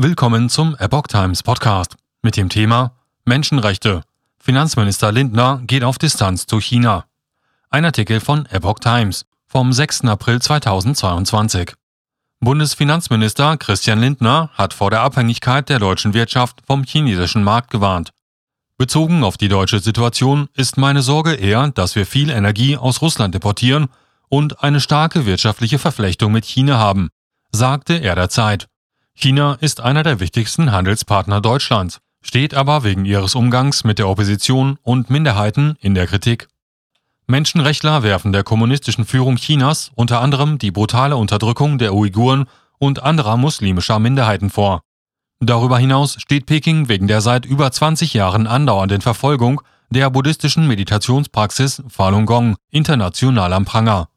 Willkommen zum Epoch Times Podcast mit dem Thema Menschenrechte. Finanzminister Lindner geht auf Distanz zu China. Ein Artikel von Epoch Times vom 6. April 2022. Bundesfinanzminister Christian Lindner hat vor der Abhängigkeit der deutschen Wirtschaft vom chinesischen Markt gewarnt. Bezogen auf die deutsche Situation ist meine Sorge eher, dass wir viel Energie aus Russland importieren und eine starke wirtschaftliche Verflechtung mit China haben, sagte er der Zeit. China ist einer der wichtigsten Handelspartner Deutschlands, steht aber wegen ihres Umgangs mit der Opposition und Minderheiten in der Kritik. Menschenrechtler werfen der kommunistischen Führung Chinas unter anderem die brutale Unterdrückung der Uiguren und anderer muslimischer Minderheiten vor. Darüber hinaus steht Peking wegen der seit über 20 Jahren andauernden Verfolgung der buddhistischen Meditationspraxis Falun Gong international am Pranger.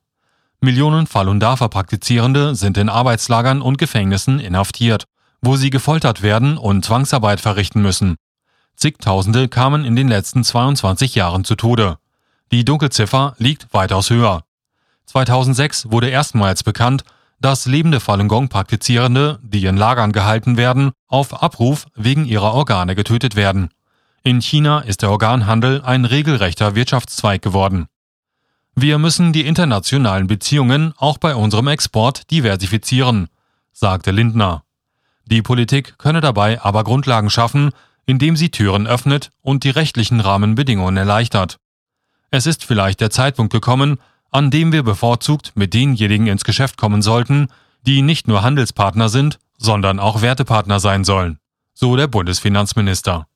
Millionen Falun Dafa-Praktizierende sind in Arbeitslagern und Gefängnissen inhaftiert, wo sie gefoltert werden und Zwangsarbeit verrichten müssen. Zigtausende kamen in den letzten 22 Jahren zu Tode. Die Dunkelziffer liegt weitaus höher. 2006 wurde erstmals bekannt, dass lebende Falun Gong-Praktizierende, die in Lagern gehalten werden, auf Abruf wegen ihrer Organe getötet werden. In China ist der Organhandel ein regelrechter Wirtschaftszweig geworden. Wir müssen die internationalen Beziehungen auch bei unserem Export diversifizieren, sagte Lindner. Die Politik könne dabei aber Grundlagen schaffen, indem sie Türen öffnet und die rechtlichen Rahmenbedingungen erleichtert. Es ist vielleicht der Zeitpunkt gekommen, an dem wir bevorzugt mit denjenigen ins Geschäft kommen sollten, die nicht nur Handelspartner sind, sondern auch Wertepartner sein sollen, so der Bundesfinanzminister.